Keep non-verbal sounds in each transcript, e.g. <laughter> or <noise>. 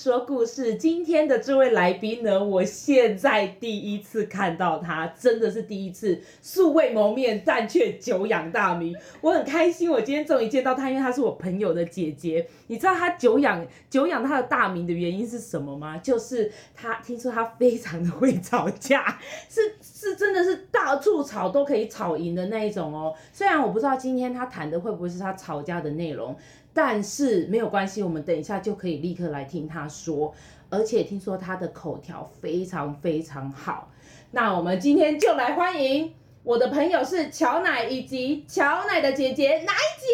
说故事，今天的这位来宾呢，我现在第一次看到他，真的是第一次，素未谋面，但却久仰大名，我很开心，我今天终于见到他，因为他是我朋友的姐姐。你知道他久仰久仰他的大名的原因是什么吗？<laughs> 就是他听说他非常的会吵架，是是真的是到处吵都可以吵赢的那一种哦。虽然我不知道今天他谈的会不会是他吵架的内容。但是没有关系，我们等一下就可以立刻来听他说，而且听说他的口条非常非常好。那我们今天就来欢迎我的朋友是乔奶以及乔奶的姐姐奶姐。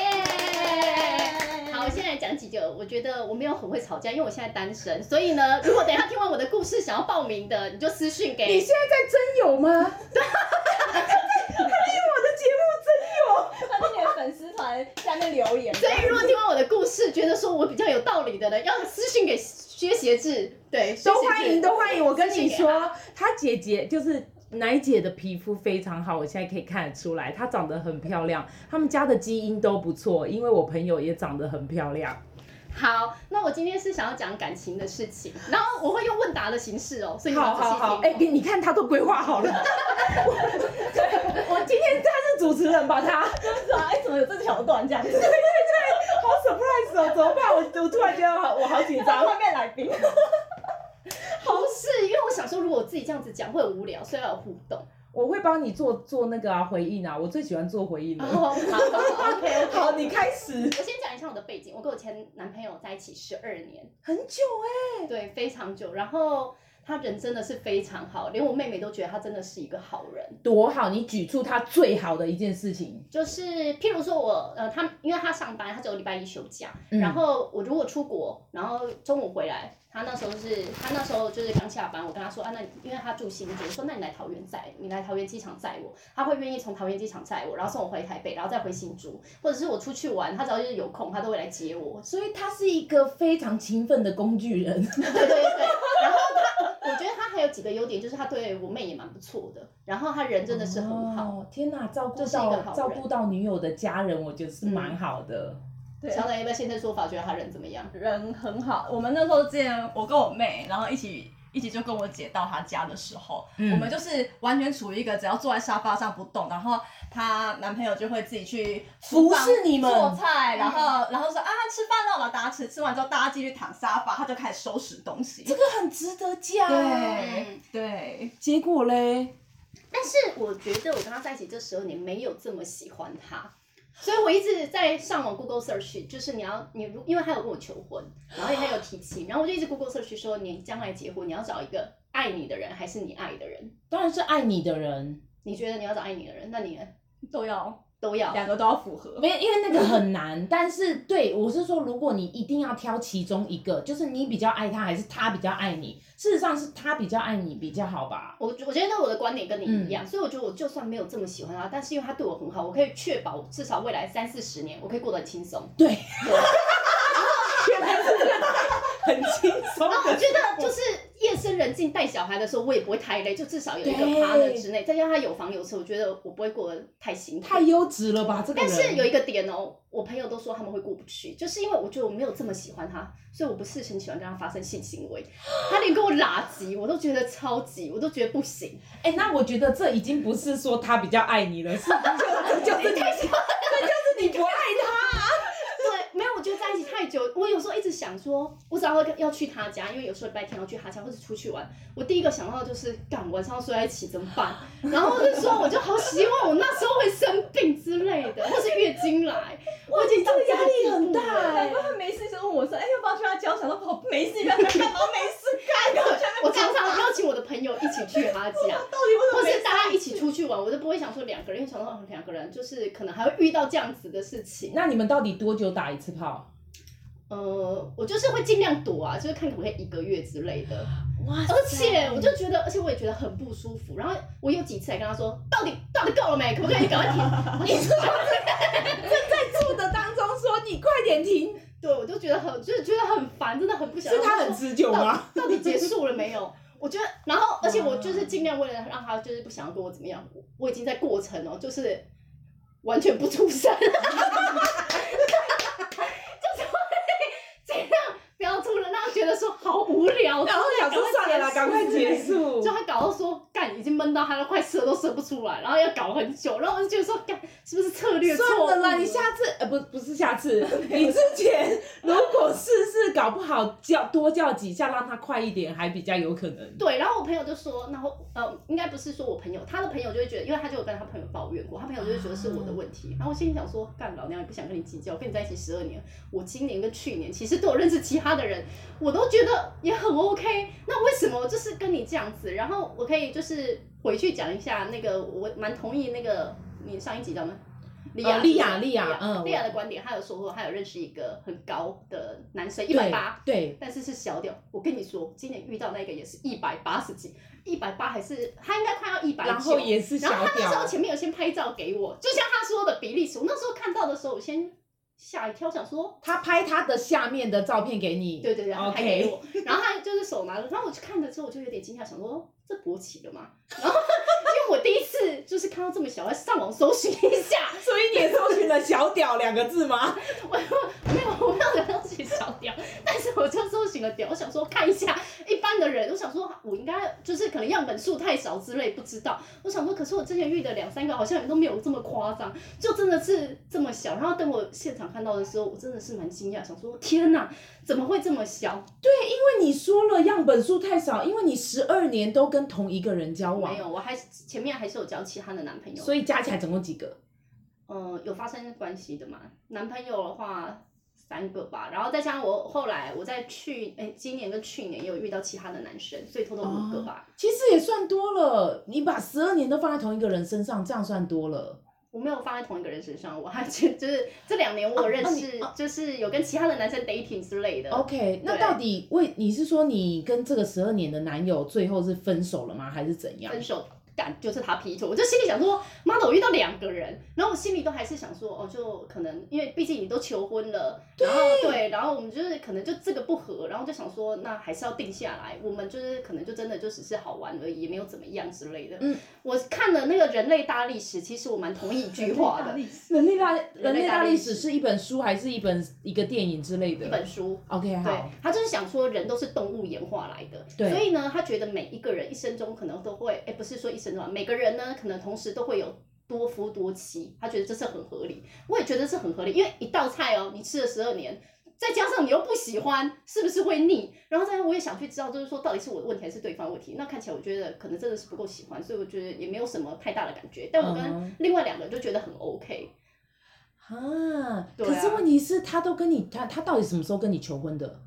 ！Yeah! 好，我现在讲几个，我觉得我没有很会吵架，因为我现在单身，所以呢，如果等一下听完我的故事想要报名的，你就私信给。你现在在真有吗？<laughs> 对。粉丝团下面留言，所以如果听完我的故事，觉得说我比较有道理的呢，要私信给薛协志，对，都欢迎，都欢迎。我跟你说，他姐姐就是奶姐的皮肤非常好，我现在可以看得出来，她长得很漂亮，他们家的基因都不错，因为我朋友也长得很漂亮。好，那我今天是想要讲感情的事情，然后我会用问答的形式哦，所以你好好好，哎、欸，你看他都规划好了。我，我今天他是主持人吧？他就是啊，哎，怎么有这桥段这样子？对对对，好 surprise 哦，怎么办？我我突然觉得我好紧张，<laughs> 外面来宾。不是，因为我想说，如果我自己这样子讲会很无聊，所以要有互动。我会帮你做做那个啊回应啊，我最喜欢做回应了。好，好，好 <laughs> 你开始。我先讲一下我的背景，我跟我前男朋友在一起十二年，很久哎、欸，对，非常久。然后他人真的是非常好，连我妹妹都觉得他真的是一个好人。多好！你举出他最好的一件事情，就是譬如说我呃，他因为他上班，他只有礼拜一休假，嗯、然后我如果出国，然后中午回来。他那时候是，他那时候就是刚下班，我跟他说啊，那因为他住新竹，我说那你来桃园载，你来桃园机场载我，他会愿意从桃园机场载我，然后送我回台北，然后再回新竹，或者是我出去玩，他只要就是有空，他都会来接我，所以他是一个非常勤奋的工具人。<laughs> 对对对对，然后他，我觉得他还有几个优点，就是他对我妹也蛮不错的，然然后他人真的是很好。哦、天哪，照顾到照顾到女友的家人，我觉得是蛮好的。嗯小奶有没有现身说法？觉得他人怎么样？人很好。我们那时候之前，我跟我妹，然后一起一起就跟我姐到她家的时候，嗯、我们就是完全处于一个只要坐在沙发上不动，然后她男朋友就会自己去服侍你们做菜，然后然后说啊吃饭了，然后大家吃，吃完之后大家继续躺沙发，他就开始收拾东西。这个很值得讲。对对，结果嘞？但是我觉得我跟他在一起这十二年没有这么喜欢他。所以我一直在上网 Google search，就是你要你如，因为他有跟我求婚，然后他有提亲，然后我就一直 Google search 说，你将来结婚你要找一个爱你的人还是你爱的人？当然是爱你的人。你觉得你要找爱你的人，那你都要。都要两个都要符合，没有，因为那个很难。但是对我是说，如果你一定要挑其中一个，就是你比较爱他，还是他比较爱你？事实上是他比较爱你比较好吧？我我觉得我的观点跟你一样，嗯、所以我觉得我就算没有这么喜欢他，但是因为他对我很好，我可以确保至少未来三四十年我可以过得很轻松。对，原来是很轻松。然后我觉得就是。夜深人静带小孩的时候，我也不会太累，就至少有一个 partner 之内，再加上他有房有车，我觉得我不会过得太辛苦。太优质了吧，这个。但是有一个点哦，我朋友都说他们会过不去，就是因为我觉得我没有这么喜欢他，所以我不是很喜欢跟他发生性行为。<gasps> 他连跟我拉级，我都觉得超级，我都觉得不行。哎、欸，那我觉得这已经不是说他比较爱你了，是就就是 <laughs> 你，那就是你不爱他。太久，我有时候一直想说，我只要要去他家，因为有时候礼拜天要去他家，或者出去玩，我第一个想到的就是，干晚上要睡在一起怎么办？然后就说，我就好希望我那时候会生病之类的，或是月经来，我已经这个压力很大。难怪他没事就问我说，哎、欸，要不要去他家？我想说，好，没事，不要干嘛？没事干。我常常邀请我的朋友一起去他家，或是大家一起出去玩，我就不会想说两个人，因为想说两个人就是可能还会遇到这样子的事情。那你们到底多久打一次炮？呃，我就是会尽量躲啊，就是看可不可以一个月之类的。哇！而且我就觉得，而且我也觉得很不舒服。然后我有几次还跟他说，到底到底够了没？可不可以赶快停？<laughs> 你是正在做的当中说你快点停。对，我就觉得很，就是觉得很烦，真的很不想。是他很持久吗？到，到底结束了没有？我觉得，然后而且我就是尽量为了让他就是不想要跟我怎么样，我已经在过程哦，就是完全不出声。<laughs> 好无聊。然后想说算了啦，赶快结束。就他搞到说干，已经闷到他都快射都射不出来，然后要搞很久，然后我就觉得说干，是不是策略错误？算了啦，你下次呃不不是下次，<laughs> 你之前如果试试搞不好叫多叫几下让他快一点，还比较有可能。对，然后我朋友就说，然后呃应该不是说我朋友，他的朋友就会觉得，因为他就有跟他朋友抱怨过，他朋友就会觉得是我的问题。啊、然后我心里想说，干老娘也不想跟你计较，跟你在一起十二年，我今年跟去年其实都有认识其他的人，我都觉得也很 OK。那为什么就是跟你这样子？然后我可以就是回去讲一下那个，我蛮同意那个你上一集知道吗？莉亚莉亚莉亚，嗯，莉亚的观点，他有说过，他有认识一个很高的男生，一百八，对，但是是小屌。我跟你说，今年遇到那个也是一百八十几，一百八还是他应该快要一百九，然后也是小屌。然后他那时候前面有先拍照给我，就像他说的比利时，我那时候看到的时候，我先吓一跳，想说他拍他的下面的照片给你，对对对，然后拍给我.然后他就是手拿着，然后我去看了之后，我就有点惊讶，想说这勃起了吗？<laughs> 然后。我第一次就是看到这么小，要上网搜寻一下，<laughs> 所以你也搜寻了“小屌”两个字吗？<laughs> 我没有，我没有搜寻“小屌”，但是我就搜寻了“屌”，我想说看一下一般的人，我想说我应该就是可能样本数太少之类，不知道。我想说，可是我之前遇的两三个好像都没有这么夸张，就真的是这么小。然后等我现场看到的时候，我真的是蛮惊讶，想说天哪，怎么会这么小？对，因为你说了样本数太少，因为你十二年都跟同一个人交往，没有，我还前面还是有交其他的男朋友，所以加起来总共几个？呃，有发生关系的嘛？男朋友的话三个吧，然后再加上我后来我在去哎、欸、今年跟去年也有遇到其他的男生，所以偷偷五个吧、哦。其实也算多了，你把十二年都放在同一个人身上，这样算多了。我没有放在同一个人身上，我还就是这两年我有认识，就是有跟其他的男生 dating 之类的。OK，那到底为你是说你跟这个十二年的男友最后是分手了吗？还是怎样？分手。干就是他劈腿，我就心里想说，妈的，我遇到两个人，然后我心里都还是想说，哦，就可能因为毕竟你都求婚了，然后对，然后我们就是可能就这个不合，然后就想说，那还是要定下来，我们就是可能就真的就只是好玩而已，也没有怎么样之类的。嗯，我看了那个人类大历史，其实我蛮同意一句话的。人类大人类大历史是一本书还是一本一个电影之类的？一本书。OK，好。对，他就是想说人都是动物演化来的，对，所以呢，他觉得每一个人一生中可能都会，哎，不是说一生中，每个人呢。可能同时都会有多夫多妻，他觉得这是很合理，我也觉得是很合理，因为一道菜哦，你吃了十二年，再加上你又不喜欢，是不是会腻？然后再我也想去知道，就是说到底是我的问题还是对方问题？那看起来我觉得可能真的是不够喜欢，所以我觉得也没有什么太大的感觉。但我跟另外两个人就觉得很 OK 啊。可是问题是，他都跟你他他到底什么时候跟你求婚的？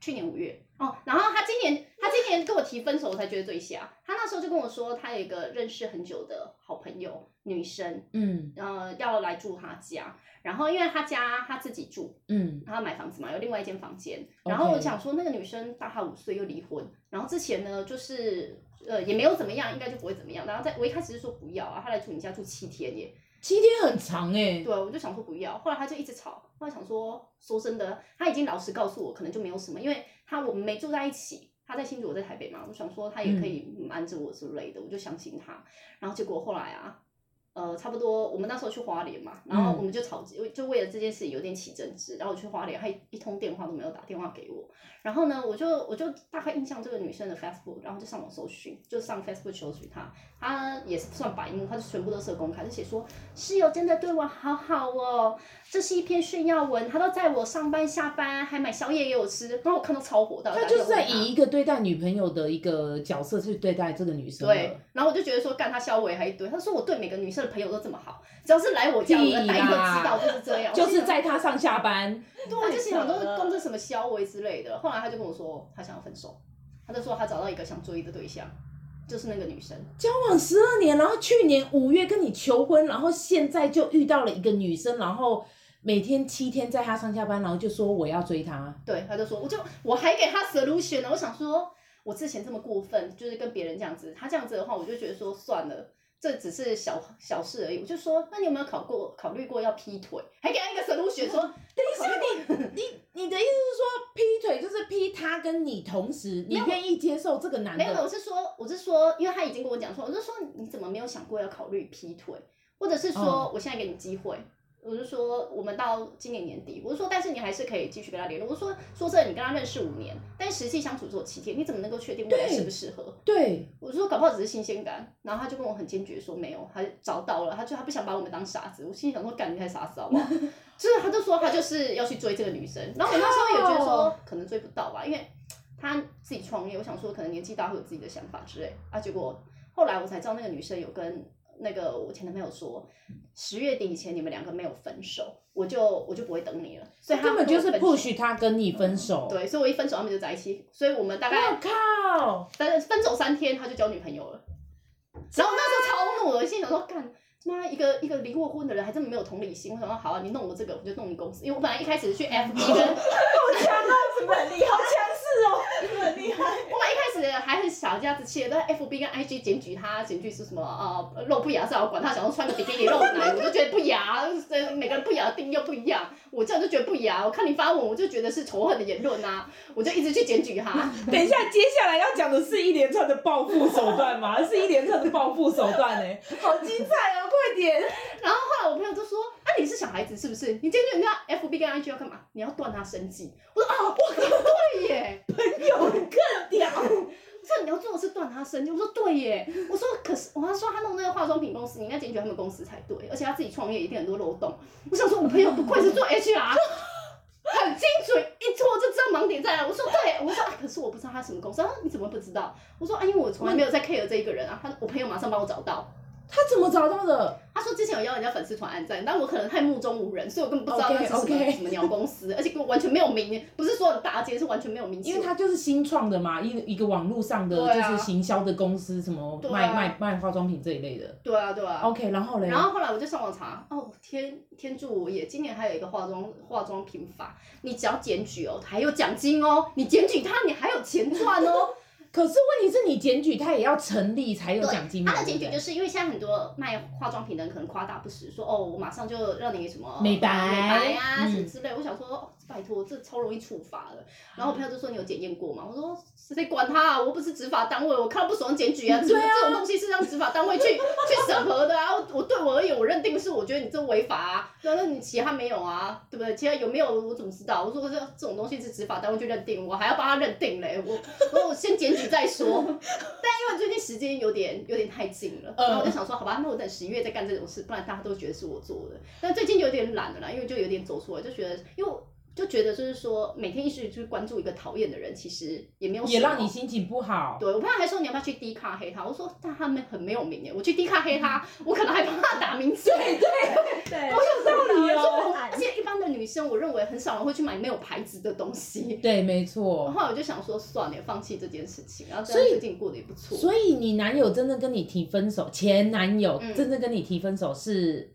去年五月哦，然后他今年他今年跟我提分手，我才觉得最瞎。他那时候就跟我说，他有一个认识很久的好朋友，女生，嗯，呃，要来住他家。然后因为他家他自己住，嗯，他买房子嘛，有另外一间房间。然后我想说，那个女生大他五岁又离婚，然后之前呢就是呃也没有怎么样，应该就不会怎么样。然后在我一开始是说不要啊，他来住你家住七天耶。七天很长哎、欸，对，我就想说不要，后来他就一直吵，后来想说，说真的，他已经老实告诉我，可能就没有什么，因为他我们没住在一起，他在新竹，我在台北嘛，我想说他也可以瞒着我之类的，我就相信他，然后结果后来啊。呃，差不多，我们那时候去花莲嘛，然后我们就吵，就就为了这件事有点起争执，然后我去花莲，他一通电话都没有打电话给我，然后呢，我就我就大概印象这个女生的 Facebook，然后就上网搜寻，就上 Facebook 搜寻她，她也是算白目，她就全部都是公开，就写说室友真的对我好好哦，这是一篇炫耀文，他都在我上班下班，还买宵夜给我吃，然后我看到超火大，他就是在以一个对待女朋友的一个角色去对待这个女生，对，然后我就觉得说干他消委还一堆，他说我对每个女生。朋友都这么好，只要是来我家，我的大家都知道就是这样。就是在他上下班，对，我就想都是供着什么消委之类的。后来他就跟我说，他想要分手，他就说他找到一个想追的对象，就是那个女生。交往十二年，然后去年五月跟你求婚，然后现在就遇到了一个女生，然后每天七天在他上下班，然后就说我要追她。对，他就说，我就我还给他 solution 呢。我想说，我之前这么过分，就是跟别人这样子，他这样子的话，我就觉得说算了。这只是小小事而已，我就说，那你有没有考过考虑过要劈腿？还给他一个 solution 说，<laughs> 等一下你你你的意思是说劈腿就是劈他跟你同时，你愿意接受这个男的？没有，我是说我是说，因为他已经跟我讲说，我就说你怎么没有想过要考虑劈腿，或者是说我现在给你机会，我就说我们到今年年底，我就说，但是你还是可以继续跟他联络。我就说，说真的，你跟他认识五年，但实际相处只有七天，你怎么能够确定未来适不适合？对，我就说搞不好只是新鲜感。然后他就跟我很坚决说没有，他找到了，他就他不想把我们当傻子。我心里想说，干你太傻子好不好？<laughs> 就是他就说他就是要去追这个女生。然后我那时候也觉得说可能追不到吧，因为他自己创业，我想说可能年纪大会有自己的想法之类啊。结果后来我才知道那个女生有跟。那个我前男朋友说，十月底以前你们两个没有分手，我就我就不会等你了。所以他根本就是 push 他跟你分手。嗯。对，所以我一分手他们就在一起。所以我们大概我靠，但是分手三天他就交女朋友了。然后那时候超怒了，我心想说干。妈，一个一个离过婚的人还这么没有同理心。我想说好啊，你弄我这个，我就弄你公司。因为我本来一开始去 FB 的，好强啊，<laughs> 什么很厉害，好强势哦，很厉害。始还是小家子气的，在 FB 跟 IG 检举他，检举是什么呃露不雅，至少管他，想要穿个比基尼露奶，我就觉得不雅。每个人不雅的定义又不一样，我这样就觉得不雅。我看你发文，我就觉得是仇恨的言论啊，我就一直去检举他。等一下，接下来要讲的是一连串的报复手段吗？是一连串的报复手段呢、欸，<laughs> 好精彩哦！快点。然后后来我朋友就说：“啊，你是小孩子是不是？你今天人家 FB 跟 IG 要干嘛？你要断他生计。”我说：“啊，我对耶，朋友更屌。”我说：“你要做的是断他生计。”我说：“对耶。”我说：“可是，我还说他弄那个化妆品公司，你应该检举他们公司才对，而且他自己创业一定很多漏洞。”我想说，我朋友不愧是做 HR，很精准，一戳就知道盲点在哪。我说：“对。”我说、啊：“可是我不知道他什么公司。”他说：“你怎么不知道？”我说：“啊，因为我从来没有在 care 这一个人啊。”他我朋友马上帮我找到。他怎么找到的？他说之前有邀人家粉丝团按赞，但我可能太目中无人，所以我根本不知道那是什么 okay, okay. 什么鸟公司，而且完全没有名，不是说很大街，是完全没有名气。因为他就是新创的嘛，一一个网络上的就是行销的公司，什么卖、啊、卖卖化妆品这一类的。对啊，对啊。OK，然后嘞？然后后来我就上网查，哦天天助我也，今年还有一个化妆化妆品法，你只要检举哦，还有奖金哦，你检举他，你还有钱赚哦。可是问题是你检举他也要成立才有奖金。他的检举就是因为现在很多卖化妆品的人可能夸大不实，说哦我马上就让你什么美白美白啊什么之类。我想说哦拜托这超容易处罚的。然后我朋友就说你有检验过吗？我说谁管他啊，我不是执法单位，我看到不爽检举啊。<laughs> 这种东西是让执法单位去去审核的啊。我对我而言，我认定是我觉得你这违法啊。那那你其他没有啊？对不对？其他有没有我怎么知道？我说这这种东西是执法单位去认定，我还要帮他认定嘞。我我我先检举。再说，<laughs> 但因为最近时间有点有点太近了，然后我就想说，好吧，那我等十一月再干这种事，不然大家都觉得是我做的。但最近有点懒了啦，因为就有点走出来，就觉得，因为就觉得就是说，每天一直去关注一个讨厌的人，其实也没有也让你心情不好。对，我朋友还说你要不要去低卡黑他，我说但他们很没有名耶，我去低卡黑他，我可能还帮他打名字。对对 <laughs> 对，我有道理哦。而且一般的女生，我认为很少人会去买没有牌子的东西。对，没错。后来我就想说，算了，放弃这件事情。然后最近过得也不错。所以你男友真正跟你提分手，前男友真正跟你提分手是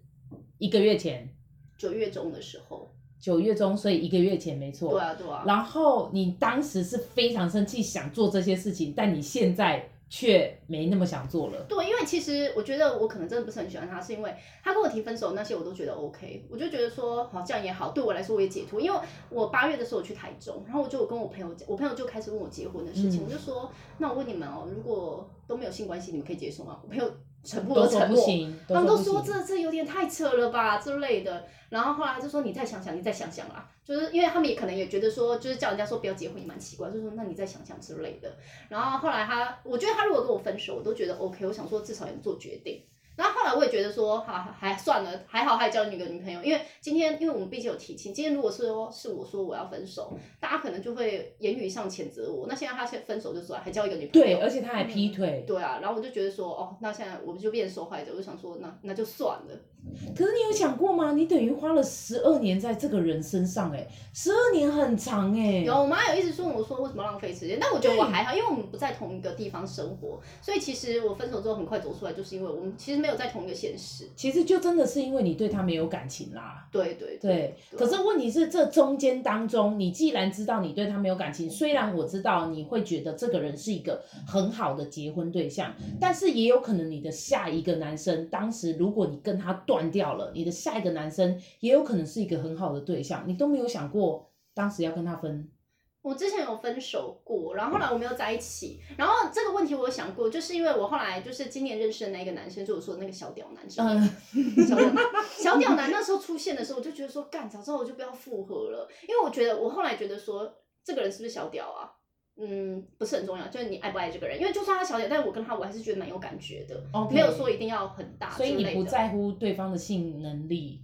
一个月前，九月中的时候。九月中，所以一个月前没错。对啊，对啊。然后你当时是非常生气，想做这些事情，但你现在却没那么想做了。对，因为其实我觉得我可能真的不是很喜欢他，是因为他跟我提分手那些我都觉得 OK，我就觉得说好这样也好，对我来说我也解脱。因为我八月的时候我去台中，然后我就跟我朋友讲，我朋友就开始问我结婚的事情，嗯、我就说那我问你们哦，如果都没有性关系，你们可以接受吗？我朋友。沉默的沉默，他们都说这这有点太扯了吧之类的。然后后来就说你再想想，你再想想啦，就是因为他们也可能也觉得说，就是叫人家说不要结婚也蛮奇怪，就说那你再想想之类的。然后后来他，我觉得他如果跟我分手，我都觉得 OK。我想说至少也能做决定。然后后来我也觉得说，哈，还算了，还好还交了一个女朋友，因为今天因为我们毕竟有提亲，今天如果是说是我说我要分手，大家可能就会言语上谴责我。那现在他先分手就算，还交一个女朋友，对，而且他还劈腿，嗯，对啊。然后我就觉得说，哦，那现在我们就变成受害者，我就想说，那那就算了。可是你有想过吗？你等于花了十二年在这个人身上，哎，十二年很长哎。有，我妈有一直说我说为什么浪费时间，但我觉得我还好，因为我们不在同一个地方生活，所以其实我分手之后很快走出来，就是因为我们其实没有在同一个现实。其实就真的是因为你对他没有感情啦。对对对，对。可是问题是，这中间当中，你既然知道你对他没有感情，虽然我知道你会觉得这个人是一个很好的结婚对象，但是也有可能你的下一个男生，当时如果你跟他断掉了，你的下一个男生也有可能是一个很好的对象，你都没有想过当时要跟他分。我之前有分手过，然后后来我没有在一起。然后这个问题我有想过，就是因为我后来就是今年认识的那个男生，就是我说的那个小屌男生。嗯，小屌男，小屌男那时候出现的时候，我就觉得说，干，早知道我就不要复合了，因为我觉得我后来觉得说，这个人是不是小屌啊？嗯，不是很重要，就是你爱不爱这个人。因为就算他小姐，但是我跟他我还是觉得蛮有感觉的，Okay. 没有说一定要很大。所以你不在乎对方的性能力。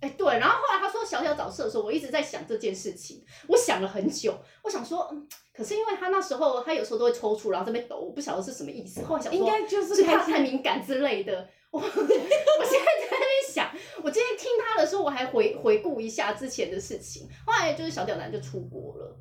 哎，对，然后后来他说小小找事的时候，我一直在想这件事情，我想了很久，我想说，嗯，可是因为他那时候他有时候都会抽搐，然后在那边抖，我不晓得是什么意思。后来想说，应该就是他太敏感之类的。我 <laughs> 我现在在那边想，我今天听他的时候，我还回回顾一下之前的事情。后来就是小屌男就出国了。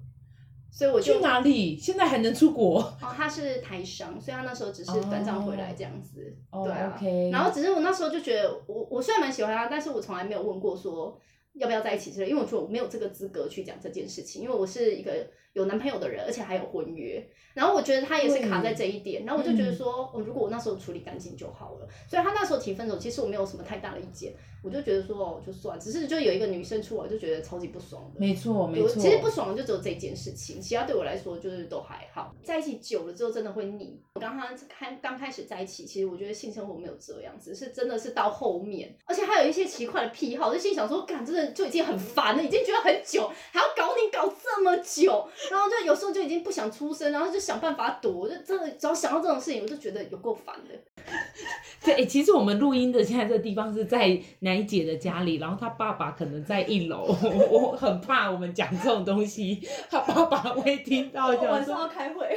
所以我就去哪里？现在还能出国？哦，他是台商，所以他那时候只是短暂回来这样子。哦、对啊。然后只是我那时候就觉得，我我虽然蛮喜欢他，但是我从来没有问过说要不要在一起之类，因为我觉得我没有这个资格去讲这件事情，因为我是一个有男朋友的人，而且还有婚约。然后我觉得他也是卡在这一点，然后我就觉得说，我如果我那时候处理干净就好了。所以他那时候提分手，其实我没有什么太大的意见。我就觉得说哦，就算，只是就有一个女生出来，就觉得超级不爽的。没错，没错。其实不爽的就只有这件事情，其他对我来说就是都还好。在一起久了之后，真的会腻。我刚刚开刚开始在一起，其实我觉得性生活没有这样只，是真的是到后面，而且还有一些奇怪的癖好，就心想说，干，真的就已经很烦了，已经觉得很久，还要搞你搞这么久，然后就有时候就已经不想出声，然后就想办法躲，我就真的只要想到这种事情，我就觉得有够烦的。<laughs> 对，其实我们录音的现在这个地方是在奶姐的家里。然后她爸爸可能在一楼，<laughs> 我我很怕我们讲这种东西，她爸爸会听到。晚上要开会，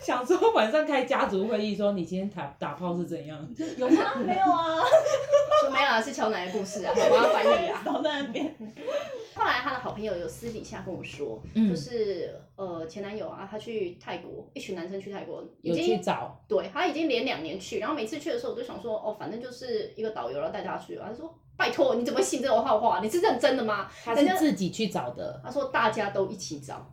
想说晚上开家族会议，说你今天打打炮是怎样？<laughs> 有吗？没有啊，说 <laughs> 没有啊，是乔奶的故事啊，我要翻译啊，<laughs> 倒在那边。后来他的好朋友有私底下跟我说，嗯、就是呃前男友啊，他去泰国，一群男生去泰国，有去找，对，他已经连两年去，然后每次去的时候，我就想说，哦，反正就是一个导游，然后带他去，他说。拜托，你怎么信这种话话？你是认真的吗？他是自己去找的。他说大家都一起找，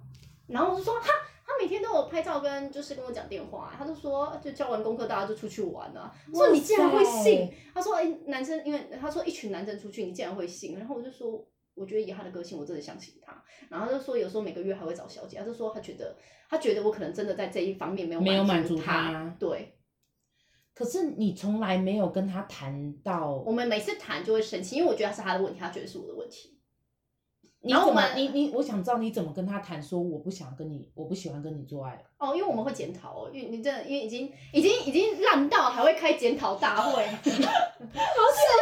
然后我就说哈，他每天都有拍照跟就是跟我讲电话，他就说就教完功课大家就出去玩了。我说你竟然会信？他说哎、欸，男生因为他说一群男生出去，你竟然会信？然后我就说，我觉得以他的个性，我真的相信他。然后他就说有时候每个月还会找小姐，他就说他觉得他觉得我可能真的在这一方面没有没有满足他，对。可是你从来没有跟他谈到，我们每次谈就会生气，因为我觉得他是他的问题，他觉得是我的问题。你怎么？你你，我想知道你怎么跟他谈，说我不想跟你，我不喜欢跟你做爱。哦，因为我们会检讨哦，因为你真的，因为已经已经已经烂到还会开检讨大会，<laughs> 事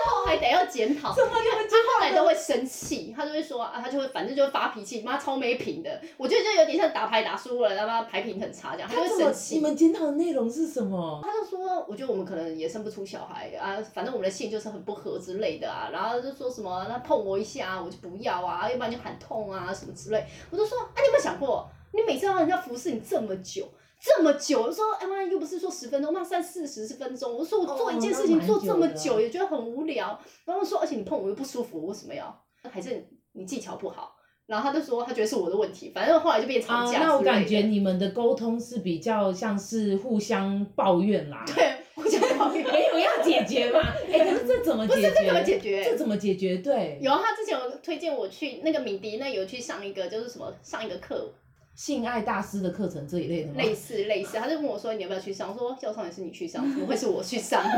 后还得要检讨，因为他后来都会生气，他就会说啊，他就会反正就会发脾气，妈超没品的，我觉得就有点像打牌打输了，他妈牌品很差这样，他就会生气。你们检讨的内容是什么？他就说，我觉得我们可能也生不出小孩啊，反正我们的性就是很不合之类的啊，然后就说什么他碰我一下我就不要啊，要不然就喊痛啊什么之类，我就说啊，你有没有想过，你每次让人家服侍你这么久？这么久，我说哎妈，又不是说十分钟，那三四十分钟。我说我做一件事情做这么久，也觉得很无聊。然后说，而且你碰我又不舒服，我为什么要？还是你技巧不好？然后他就说，他觉得是我的问题。反正后来就变吵架。那我感觉你们的沟通是比较像是互相抱怨啦。对，互相抱怨，<laughs> 没有要解决嘛？<laughs> 哎，可是这怎么解决？不是这怎么解决？这怎么解决？对，有他之前有推荐我去那个敏迪那有去上一个，就是什么上一个课。性爱大师的课程这一类的吗？类似类似，他就问我说：“你要不要去上？”我说：“教授也是你去上，怎么会是我去上？” <laughs>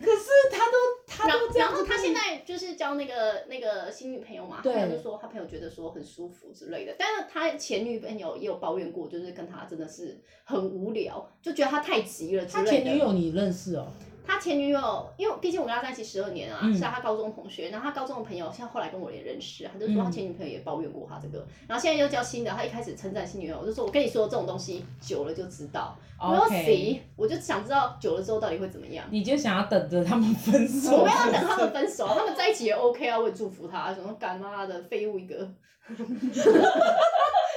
可是他都他都这样，然后他现在就是交那个那个新女朋友嘛，对他就说他朋友觉得说很舒服之类的，但是他前女朋友也有抱怨过，就是跟他真的是很无聊，就觉得他太急了之类的。他前女友你认识哦？他前女友，因为毕竟我跟他在一起十二年啊，嗯、是他高中同学。然后他高中的朋友，现在后来跟我也认识，他就说他前女朋友也抱怨过他这个。嗯、然后现在又交新的，他一开始称赞新女友，我就说我跟你说这种东西久了就知道。OK，我就想知道久了之后到底会怎么样。你就想要等着他们分手？我没有要等他们分手，他们在一起也 OK 啊，我也祝福他。什么干妈的废物一个。<laughs>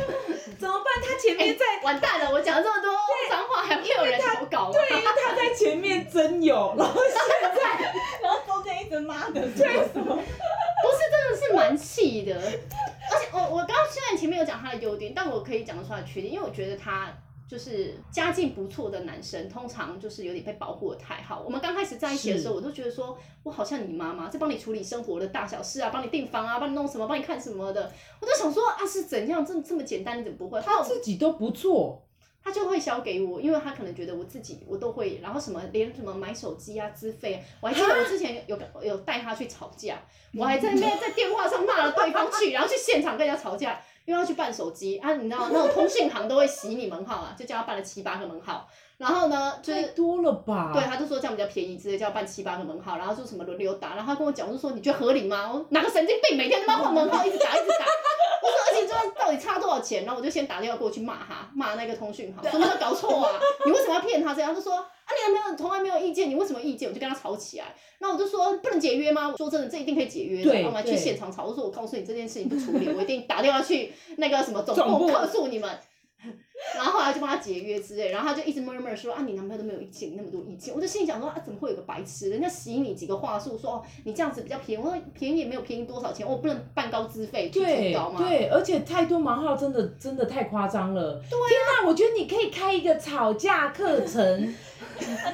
<laughs> 怎么办？他前面在、欸、完蛋了！我讲了这么多脏话，还没有人投稿。对，因为他在前面真有，然后现在，<laughs> 然后中间一直妈的，对什么？<laughs> 不是，真的是蛮气的。而且我我刚刚虽然前面有讲他的优点，但我可以讲得出来缺点，因为我觉得他就是家境不错的男生，通常就是有点被保护的太好。我们刚开始在一起的时候，我都觉得说，我好像你妈妈在帮你处理生活的大小事啊，帮你订房啊，帮你弄什么，帮你看什么的。我都想说啊，是怎样这么这么简单，你怎么不会？他自己都不做。他就会销给我，因为他可能觉得我自己我都会，然后什么连什么买手机啊、资费，我还记得我之前有有带他去吵架，我还在那边在电话上骂了对方去，然后去现场跟人家吵架，因为要去办手机啊，你知道那种通讯行都会洗你门号啊，就叫他办了七八个门号。然后呢，就是多了吧？对，他就说这样比较便宜，直接叫办七八个门号，然后就什么轮流打。然后他跟我讲，我就说你觉得合理吗？我哪个神经病每天他妈换门号，一直打一直打。<laughs> 我说而且这到底差多少钱？然后我就先打电话过去骂他，骂那个通讯行，说你有没有搞错啊？你为什么要骗他这样？他就说啊，你男朋友从来没有意见，你为什么意见？我就跟他吵起来。那我就说不能解约吗？我说真的，这一定可以解约的。然后我们去现场吵，我说我告诉你这件事情不处理，我一定打电话去那个什么总部告诉你们。<laughs> 然后后来就帮他解约之类，然后他就一直 murmur 说啊，你男朋友都没有意见，那么多意见，我就心里想说啊，怎么会有个白痴，人家洗你几个话术，说哦，你这样子比较便宜，我说便宜也没有便宜多少钱，我不能半高资费，对高吗？对，而且太多盲号真的真的太夸张了。对啊，天哪，我觉得你可以开一个吵架课程，啊，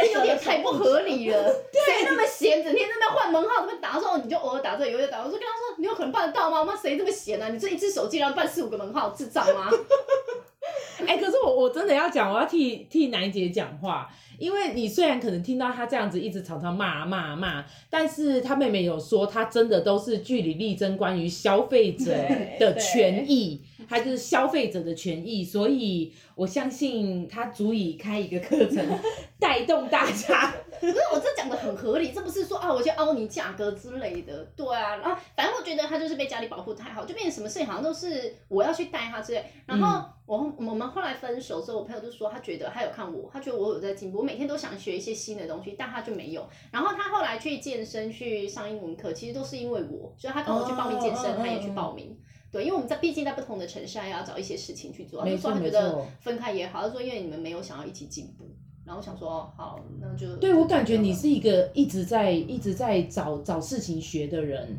这有点太不合理了。<laughs> 谁那么闲，整天在那换门号，怎么打的时候你就偶尔打这，有点打，我就跟他说，你有可能办得到吗？妈，谁这么闲啊？你这一只手机然后办四五个门号，智障吗？<laughs> 哎、欸，可是我我真的要讲，我要替替楠姐讲话，因为你虽然可能听到她这样子一直常常骂骂骂，但是她妹妹有说，她真的都是据理力争，关于消费者的权益，她就是消费者的权益，所以我相信它足以开一个课程，带动大家。不是我这讲的很合理，这不是说啊，我去凹你价格之类的，对啊，然后反正我觉得他就是被家里保护太好，就变成什么事情好像都是我要去带他之类。然后我、嗯、我们后来分手之后，我朋友就说他觉得他有看我，他觉得我有在进步，我每天都想学一些新的东西，但他就没有。然后他后来去健身去上英文课，其实都是因为我，所以他跟我去报名健身，哦、他也去报名。对，因为我们在毕竟在不同的城市，还要找一些事情去做。他就说他觉得分开也好，他说因为你们没有想要一起进步。然后我想说，好，那就对，我感觉你是一个一直在一直在找找事情学的人。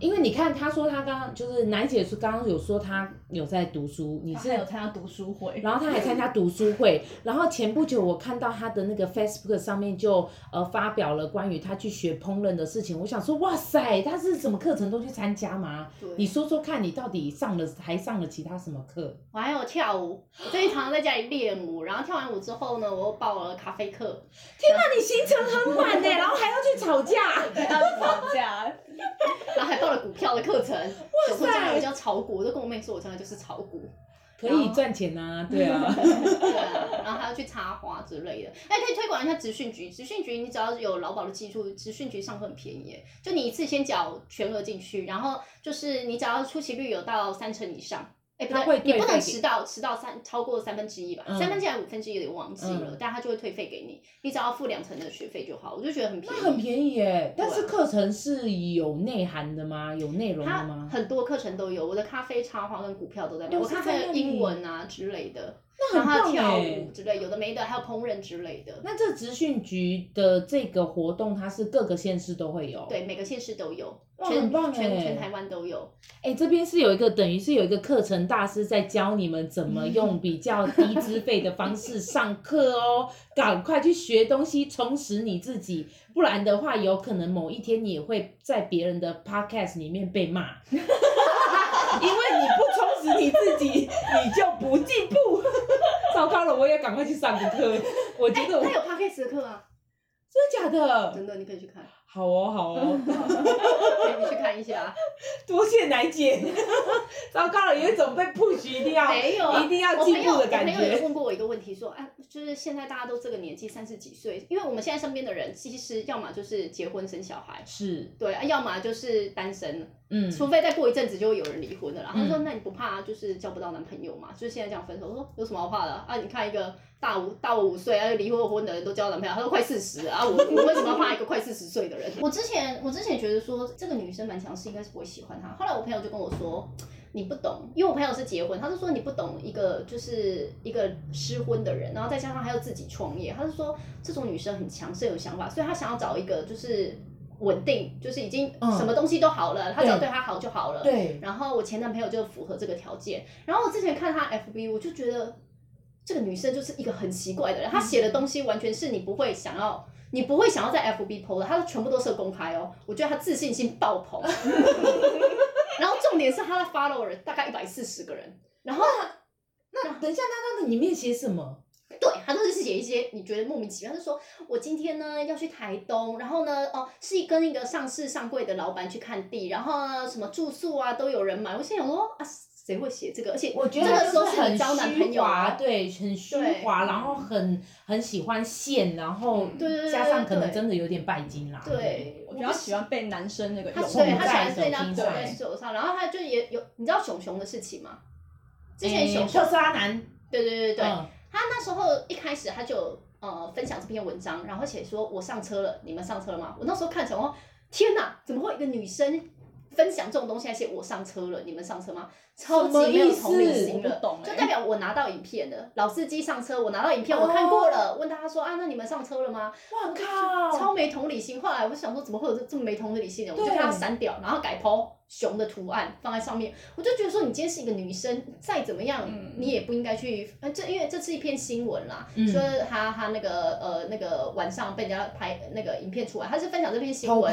因为你看，他说他刚刚就是楠姐说刚刚有说他有在读书，你是有参加读书会，然后他还参加读书会，然后前不久我看到他的那个 Facebook 上面就呃发表了关于他去学烹饪的事情，我想说哇塞，他是什么课程都去参加吗？对，你说说看你到底上了还上了其他什么课？我还有跳舞，我最近常常在家里练舞，然后跳完舞之后呢，我又报了咖啡课。天哪，你行程很满呢，然后还要去吵架，<laughs> 还要去吵架。然后还报了股票的课程，哇塞，将来我叫炒股，我就跟我妹说，我将来就是炒股，可以赚钱呐、啊，对啊 <laughs> <laughs> 对啊，然后还要去插花之类的，哎，可以推广一下职训局，职训局你只要有劳保的基础，职训局上课很便宜，就你一次先缴全额进去，然后就是你只要出席率有到三成以上。哎，欸、不对，你不能迟到，迟到三超过三分之一吧，嗯、三分之一还是五分之一有点忘记了，嗯、但他就会退费给你，你只要付两成的学费就好，我就觉得很便宜。那很便宜耶，但是课程是有内涵的吗？有内容的吗？很多课程都有，我的咖啡插花跟股票都在，我咖啡英文啊之类的。那很棒跳舞之类，有的没的，还有烹饪之类的。那这职训局的这个活动，它是各个县市都会有？对，每个县市都有，全很棒全全台湾都有。哎，这边是有一个等于是有一个课程大师在教你们怎么 <laughs> 用比较低资费的方式上课哦，赶快去学东西，充实你自己，不然的话，有可能某一天你也会在别人的 podcast 里面被骂，<laughs> 因为你不充实你自己，你就不进步。糟糕了，我也赶快去上个课。我觉得我、欸、他有 Podcast 的课啊，真的假的？真的，你可以去看。好哦，好哦，<laughs> 可以去看一下。多谢奶姐。糟糕了，有一种被 push 一定要没有、啊、一定要进步的感觉。我朋友也问过我一个问题，说，哎，就是现在大家都这个年纪，三十几岁，因为我们现在身边的人，其实要么就是结婚生小孩，是对啊，要么就是单身。嗯，除非再过一阵子就会有人离婚的啦。嗯、他说：“那你不怕就是交不到男朋友嘛？就是现在这样分手。”我说：“有什么好怕的啊？你看一个大五大我五岁而且离过婚的人都交男朋友，他说快四十啊，我我为什么要怕一个快四十岁的人？”我之前我之前觉得说这个女生蛮强势，应该是不会喜欢她。后来我朋友就跟我说：“你不懂，因为我朋友是结婚，他就说你不懂一个就是一个失婚的人，然后再加上还要自己创业，他就说这种女生很强势有想法，所以他想要找一个就是。”稳定就是已经什么东西都好了，嗯、他只要对他好就好了。对。然后我前男朋友就符合这个条件。然后我之前看他 FB，我就觉得这个女生就是一个很奇怪的人，她写的东西完全是你不会想要，你不会想要在 FB PO 的，他全部都是公开哦。我觉得他自信心爆棚，<laughs> 然后重点是他的 follower 大概一百四十个人，然后那，那等一下，那那里面写什么？对，他都是写一些你觉得莫名其妙，他就说我今天呢要去台东，然后呢哦是跟一个上市上柜的老板去看地，然后呢什么住宿啊都有人买，我心想说啊谁会写这个？而且我觉得这个时候是很交男朋友啊，对，很虚华，然后很很喜欢现，然后加上可能真的有点拜金啦。对，我比较喜欢被男生那个他对他喜欢被人家对手上，然后他就也有你知道熊熊的事情吗？之前熊特斯拉男，对对对对。他那时候一开始他就呃分享这篇文章，然后写说我上车了，你们上车了吗？我那时候看成哦，天哪，怎么会一个女生分享这种东西，还写我上车了，你们上车吗？超级没有同理心的，就代表我拿到影片了，老司机上车，我拿到影片，我看过了，问他说啊，那你们上车了吗？哇靠，超没同理心。后来我就想说，怎么会有这这么没同理心的？我就把他删掉，然后改 po。熊的图案放在上面，我就觉得说，你今天是一个女生，再怎么样，你也不应该去。呃，这因为这是一篇新闻啦，嗯、说他他那个呃那个晚上被人家拍那个影片出来，他是分享这篇新闻。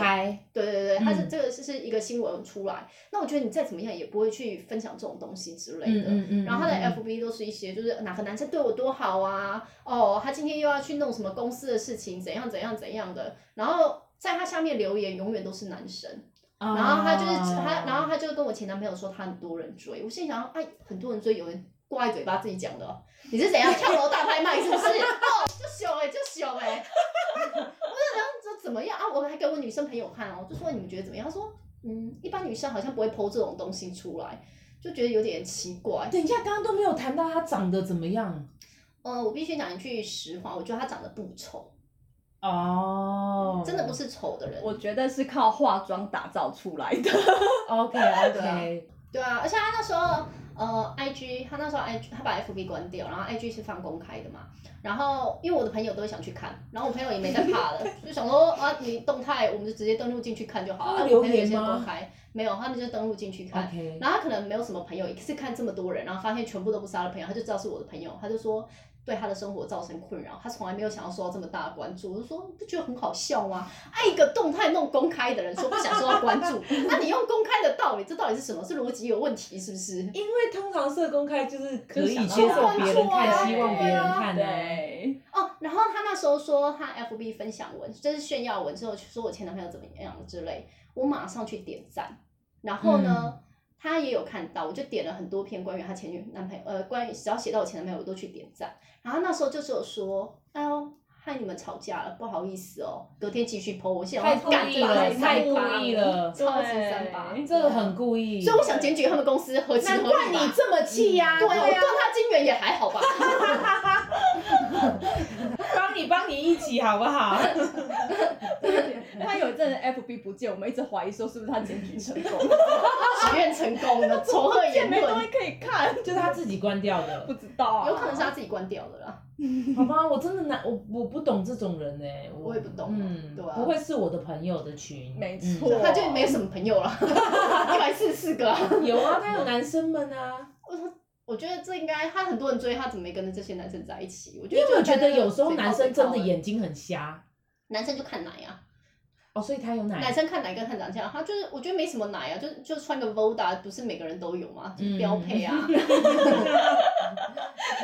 对对对，他是、嗯、这个是是一个新闻出来。那我觉得你再怎么样也不会去分享这种东西之类的。然后他的 FB 都是一些就是哪个男生对我多好啊，哦，他今天又要去弄什么公司的事情，怎样怎样怎样的。然后在他下面留言永远都是男生。然后他就是他，然后他就跟我前男朋友说他很多人追，我心想哎，很多人追，有人挂在嘴巴自己讲的、哦，你是怎样跳楼大拍卖是不是？<laughs> 哦，就秀哎，就秀哎，我就想这怎么样啊？我还给我女生朋友看哦，就说你们觉得怎么样？他说嗯，一般女生好像不会 po 这种东西出来，就觉得有点奇怪。等一下，刚刚都没有谈到他长得怎么样。嗯，我必须讲一句实话，我觉得他长得不丑。哦，oh, 真的不是丑的人，我觉得是靠化妆打造出来的。<laughs> OK OK，对啊，而且他那时候呃，IG 他那时候 IG 他把 FB 关掉，然后 IG 是放公开的嘛。然后因为我的朋友都会想去看，然后我朋友也没在怕的，<laughs> 就想说啊，你动态我们就直接登录进去看就好了。啊，我朋友也先公开，没有，他们就登录进去看。Okay. 然后他可能没有什么朋友，一次看这么多人，然后发现全部都不是他的朋友，他就知道是我的朋友，他就说。对他的生活造成困扰，他从来没有想要受到这么大的关注。我就说，你不觉得很好笑吗？爱一个动态弄公开的人说不想受到关注，<laughs> 那你用公开的道理，这到底是什么？是逻辑有问题是不是？因为通常设公开就是可以接受别人看，希望别人看。对。哦，然后他那时候说他 FB 分享文，就是炫耀文之后说我前男朋友怎么样之类，我马上去点赞，然后呢？嗯他也有看到，我就点了很多篇关于他前女男朋友，呃，关于只要写到我前男朋友，我都去点赞。然后那时候就是有说，哎呦，害你们吵架了，不好意思哦，隔天继续 po。我现在太故意了，太故意了，超级三八，这个很故意。所以我想检举他们公司合情合理。难怪你这么气呀！对，我断他金源也还好吧。<laughs> 帮你帮你一起好不好？他有一阵子 FB 不见，我们一直怀疑说是不是他检举成功，许愿成功了，仇恨言论？没东西可以看，就是他自己关掉的，不知道啊，有可能是他自己关掉的啦。好吧，我真的难，我我不懂这种人呢，我也不懂，嗯，对啊，不会是我的朋友的群，没错，他就没有什么朋友了，<laughs> 一百四十四个，有啊，他有男生们啊，我我觉得这应该他很多人追，他怎么没跟着这些男生在一起？我觉得，因为我觉得有时候男生真的眼睛很瞎，男生就看奶啊。哦，所以他有奶。男生看奶跟看长相，他就是我觉得没什么奶啊，就就穿个 Voda，不是每个人都有吗？就是、标配啊。<laughs>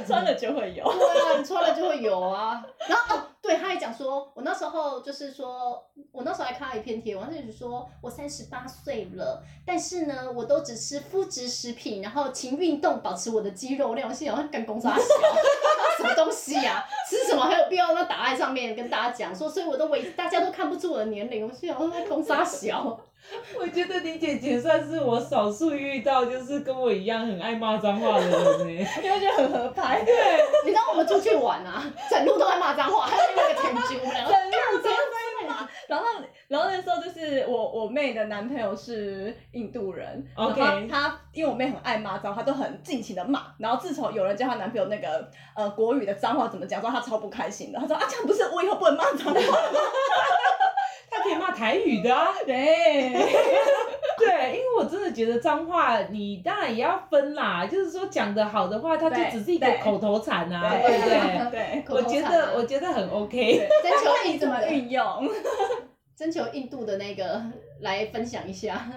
穿了就会有。对啊，你穿了就会有啊。然后哦，对，他还讲说，我那时候就是说，我那时候还看到一篇贴文，他就是说我三十八岁了，但是呢，我都只吃肤质食品，然后勤运动，保持我的肌肉量。我心想，干公啥小？什么东西呀、啊？吃什么还有必要那打在上面跟大家讲说？<laughs> 所以我都为大家都看不出我的年龄。我心想，我在公啥小？<laughs> 我觉得你姐姐算是我少数遇到就是跟我一样很爱骂脏话的人呢，<laughs> 因为觉得很合拍。对，你知道我们出去玩啊，整路都在骂脏话，还有另外一个田军，我们两个整路都在骂。然后，然后那时候就是我我妹的男朋友是印度人，OK，然后他因为我妹很爱骂脏话，都很尽情的骂。然后自从有人教她男朋友那个呃国语的脏话怎么讲，说她超不开心的。她说啊，这样不是我以后不能骂脏话吗？<laughs> 他可以骂台语的啊，对。<laughs> 对，因为我真的觉得脏话，你当然也要分啦。就是说讲的好的话，它就只是一个口头禅啊，对不对？对，我觉得我觉得很 OK。征求你怎么运用？<laughs> <laughs> 征求印度的那个 <laughs> 来分享一下。<gasps>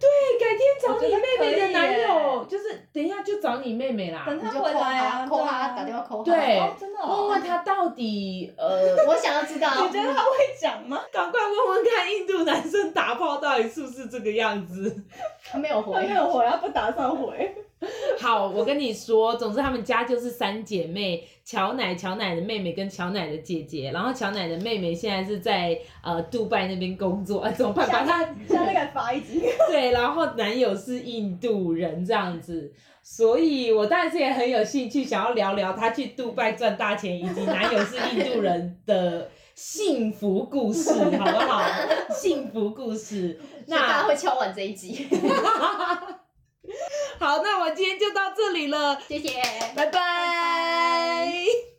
对，改天找你妹妹的男友，就是等一下就找你妹妹啦。等他回来啊，扣他打电话扣他。对，真的。问问他到底呃，<laughs> 我想要知道。你觉得他会讲吗？赶快问问看，印度男生打炮到底是不是这个样子？他没有回，他没有回，他不打算回。<laughs> 好，我跟你说，总之他们家就是三姐妹，乔奶、乔奶的妹妹跟乔奶的姐姐，然后乔奶的妹妹现在是在呃杜拜那边工作，啊、<laughs> 怎么办？把她现在该发一集。<laughs> 对，然后男友是印度人这样子，所以我当然是也很有兴趣想要聊聊她去杜拜赚大钱，以及男友是印度人的幸福故事，好不好？幸福故事，那大家会敲完这一集。好，那我今天就到这里了，谢谢，拜拜。拜拜。